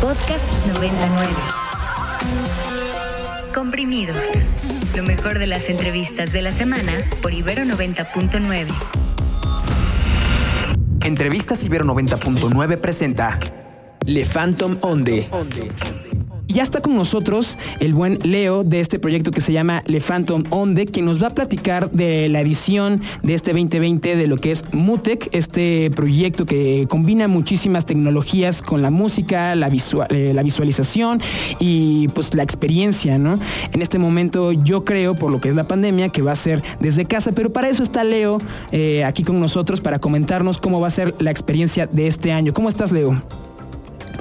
Podcast 99. Comprimidos. Lo mejor de las entrevistas de la semana por Ibero 90.9. Entrevistas Ibero 90.9 presenta Le Phantom Onde. Ya está con nosotros el buen Leo de este proyecto que se llama Le Phantom Onde, quien nos va a platicar de la edición de este 2020 de lo que es Mutec, este proyecto que combina muchísimas tecnologías con la música, la, eh, la visualización y pues la experiencia, ¿no? En este momento yo creo, por lo que es la pandemia, que va a ser desde casa, pero para eso está Leo eh, aquí con nosotros para comentarnos cómo va a ser la experiencia de este año. ¿Cómo estás, Leo?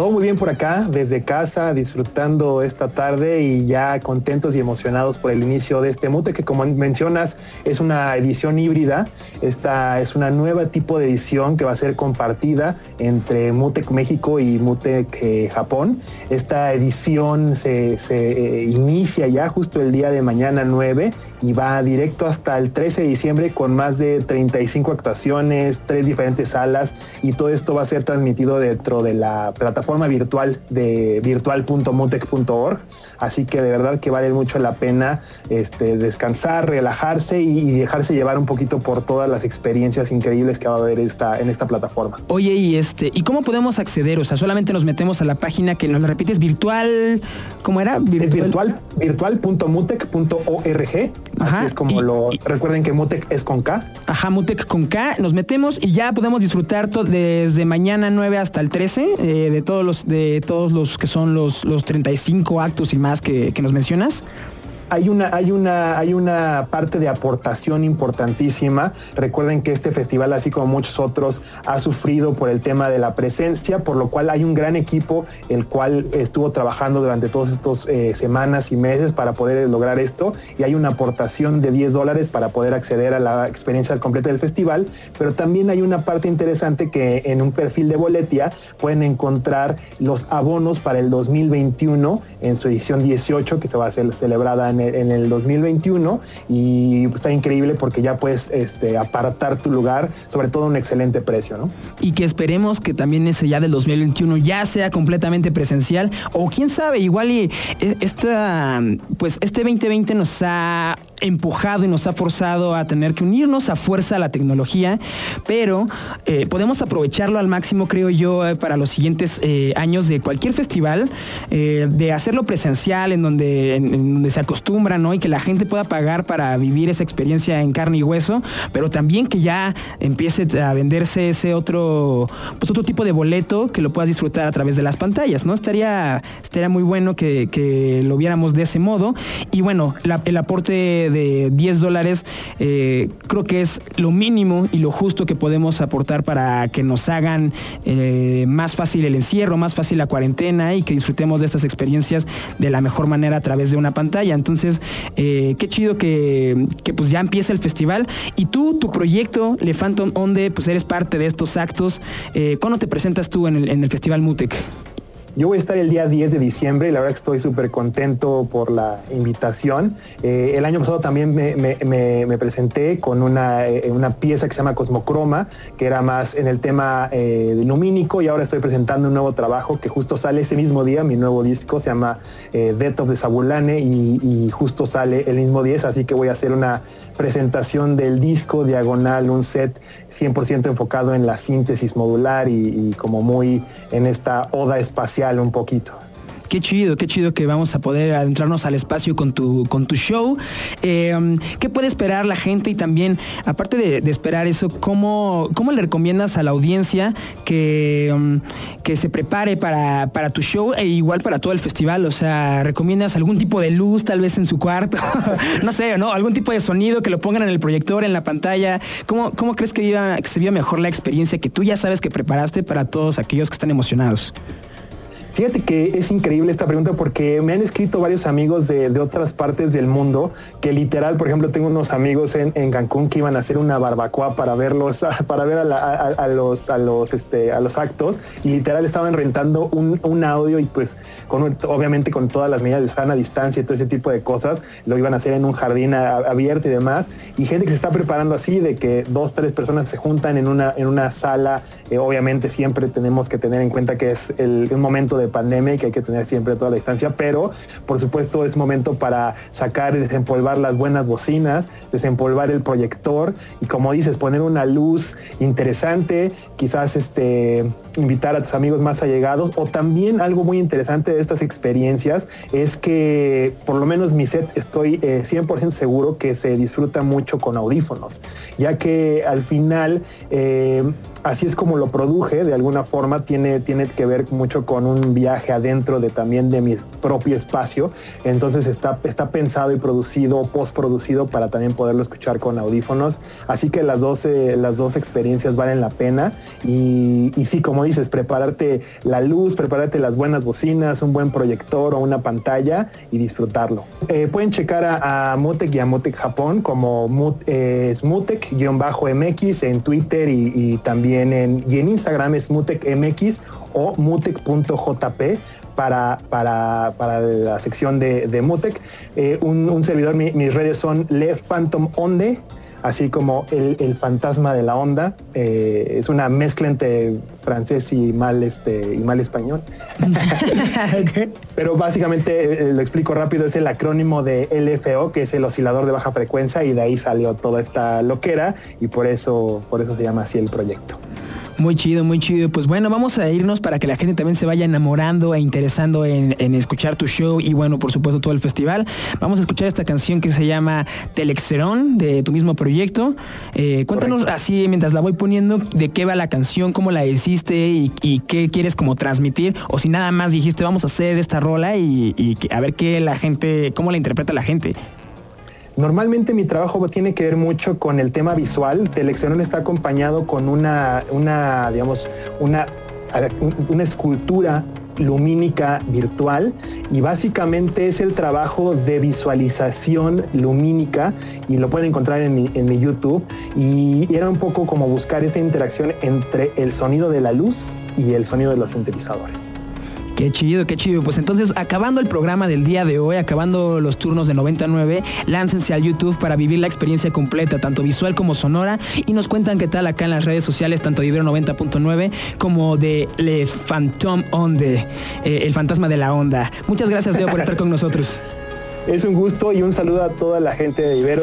Todo muy bien por acá, desde casa, disfrutando esta tarde y ya contentos y emocionados por el inicio de este Mute, que como mencionas es una edición híbrida. Esta es una nueva tipo de edición que va a ser compartida entre Mutec México y Mutec eh, Japón. Esta edición se, se eh, inicia ya justo el día de mañana 9 y va directo hasta el 13 de diciembre con más de 35 actuaciones, tres diferentes salas y todo esto va a ser transmitido dentro de la plataforma virtual de virtual.mutec.org. Así que de verdad que vale mucho la pena este, descansar, relajarse y, dejarse llevar un poquito por todas las experiencias increíbles que va a haber esta, en esta plataforma. Oye, y este, ¿y cómo podemos acceder? O sea, solamente nos metemos a la página que nos la repites virtual, ¿cómo era? Virtual. Es virtual, virtual.mutec.org. Así es como lo. recuerden que Mutec es con K. Ajá, Mutec con K. Nos metemos y ya podemos disfrutar desde mañana 9 hasta el 13 eh, de todos los de todos los que son los, los 35 actos y más que, que nos mencionas hay una, hay una, hay una parte de aportación importantísima. Recuerden que este festival, así como muchos otros, ha sufrido por el tema de la presencia, por lo cual hay un gran equipo el cual estuvo trabajando durante todas estas eh, semanas y meses para poder lograr esto. Y hay una aportación de 10 dólares para poder acceder a la experiencia completa del festival. Pero también hay una parte interesante que en un perfil de Boletia pueden encontrar los abonos para el 2021 en su edición 18 que se va a ser celebrada en en el 2021 y está increíble porque ya puedes este, apartar tu lugar, sobre todo a un excelente precio, ¿no? Y que esperemos que también ese ya del 2021 ya sea completamente presencial o quién sabe, igual y e, esta, pues este 2020 nos ha empujado y nos ha forzado a tener que unirnos a fuerza a la tecnología, pero eh, podemos aprovecharlo al máximo, creo yo, eh, para los siguientes eh, años de cualquier festival, de hacerlo presencial, en donde, en, donde se acostumbra, ¿no? Y que la gente pueda pagar para vivir esa experiencia en carne y hueso, pero también que ya empiece a venderse ese otro, pues otro tipo de boleto que lo puedas disfrutar a través de las pantallas, ¿no? Estaría, estaría muy bueno que, lo viéramos de ese modo. Y bueno, el aporte de 10 dólares, eh, creo que es lo mínimo y lo justo que podemos aportar para que nos hagan eh, más fácil el encierro, más fácil la cuarentena y que disfrutemos de estas experiencias de la mejor manera a través de una pantalla. Entonces, eh, qué chido que, pues ya empieza el festival y tú, tu proyecto, Le Phantom Onde, pues eres parte de estos actos. ¿Cuándo te presentas tú en el, en el Festival Mutec? Yo voy a estar el día 10 de diciembre y la verdad que estoy súper contento por la invitación. Eh, el año pasado también me, presenté con eh, una, pieza que se llama Cosmocroma, que era más en el tema eh, lumínico y ahora estoy presentando un nuevo trabajo que justo sale ese mismo día, mi nuevo disco se llama Death of the Sabulane y, y justo sale el mismo 10, así que voy a hacer una presentación del disco diagonal, un set 100% enfocado en la síntesis modular y, como muy en esta oda espacial un poquito. Qué chido, qué chido que vamos a poder adentrarnos al espacio con tu, con tu show. Em, ¿Qué puede esperar la gente? Y también, aparte de, esperar eso, ¿cómo, ¿cómo, le recomiendas a la audiencia que, em, que se prepare para, para, tu show e igual para todo el festival? O sea, ¿recomiendas algún tipo de luz tal vez en su cuarto? no sé, ¿no? Algún tipo de sonido que lo pongan en el proyector, en la pantalla. ¿Cómo, cómo crees que, que se vea mejor la experiencia que tú ya sabes que preparaste para todos aquellos que están emocionados? Fíjate que es increíble esta pregunta porque me han escrito varios amigos de, otras partes del mundo que literal, por ejemplo, tengo unos amigos en, Cancún que iban a hacer una barbacoa para verlos, para ver a, los, a los, este, a los actos y literal estaban rentando un, audio y pues con, obviamente con todas las medidas de sana distancia y todo ese tipo de cosas, lo iban a hacer en un jardín abierto y demás. Y gente que se está preparando así de que dos, tres personas se juntan en una, en una sala, eh, obviamente siempre tenemos que tener en cuenta que es el, un momento de pandemia y que hay que tener siempre toda la distancia, pero por supuesto es momento para sacar y desempolvar las buenas bocinas, desempolvar el proyector y como dices, poner una luz interesante, quizás este, invitar a tus amigos más allegados o también algo muy interesante de estas experiencias es que por lo menos mi set estoy 100% eh, seguro que se disfruta mucho con audífonos, ya que al final eh, así es como lo produje, de alguna forma tiene, tiene que ver mucho con un viaje adentro de también de mi propio espacio, entonces está, está pensado y producido, postproducido para también poderlo escuchar con audífonos, así que las dos, las dos experiencias valen la pena. Y, sí, como dices, prepararte la luz, prepararte las buenas bocinas, un buen proyector o una pantalla y disfrutarlo. Eh, pueden checar a, a Mutec y a Mutec Japón como Mut, eh, Mutec-MX en Twitter y también y en Instagram es mutecmx o mutec.jp para, para, para, la sección de, Mutec. Eh, un, servidor, mis redes son Le Phantom Onde, así como el, fantasma de la onda. Eh, es una mezcla entre francés y mal, este, y mal español. Pero básicamente, eh, lo explico rápido, es el acrónimo de LFO, que es el oscilador de baja frecuencia, y de ahí salió toda esta loquera, y por eso, por eso se llama así el proyecto. Muy chido, muy chido. Pues bueno, vamos a irnos para que la gente también se vaya enamorando e interesando en, escuchar tu show y bueno, por supuesto todo el festival. Vamos a escuchar esta canción que se llama Telexerón de tu mismo proyecto. Eh, cuéntanos así mientras la voy poniendo de qué va la canción, cómo la hiciste y, qué quieres como transmitir o si nada más dijiste vamos a hacer esta rola y, y a ver qué la gente, cómo la interpreta la gente. Normalmente mi trabajo tiene que ver mucho con el tema visual. Teleccionón está acompañado con una, una digamos, una escultura lumínica virtual y básicamente es el trabajo de visualización lumínica y lo pueden encontrar en mi, en mi, YouTube y era un poco como buscar esta interacción entre el sonido de la luz y el sonido de los sintetizadores. Qué chido, qué chido. Pues entonces, acabando el programa del día de hoy, acabando los turnos de 99, láncense al YouTube para vivir la experiencia completa, tanto visual como sonora, y nos cuentan qué tal acá en las redes sociales, tanto de Ibero 90.9 como de Le Phantom Onde, eh, el fantasma de la onda. Muchas gracias, Leo, por estar con nosotros. Es un gusto y un saludo a toda la gente de Ibero.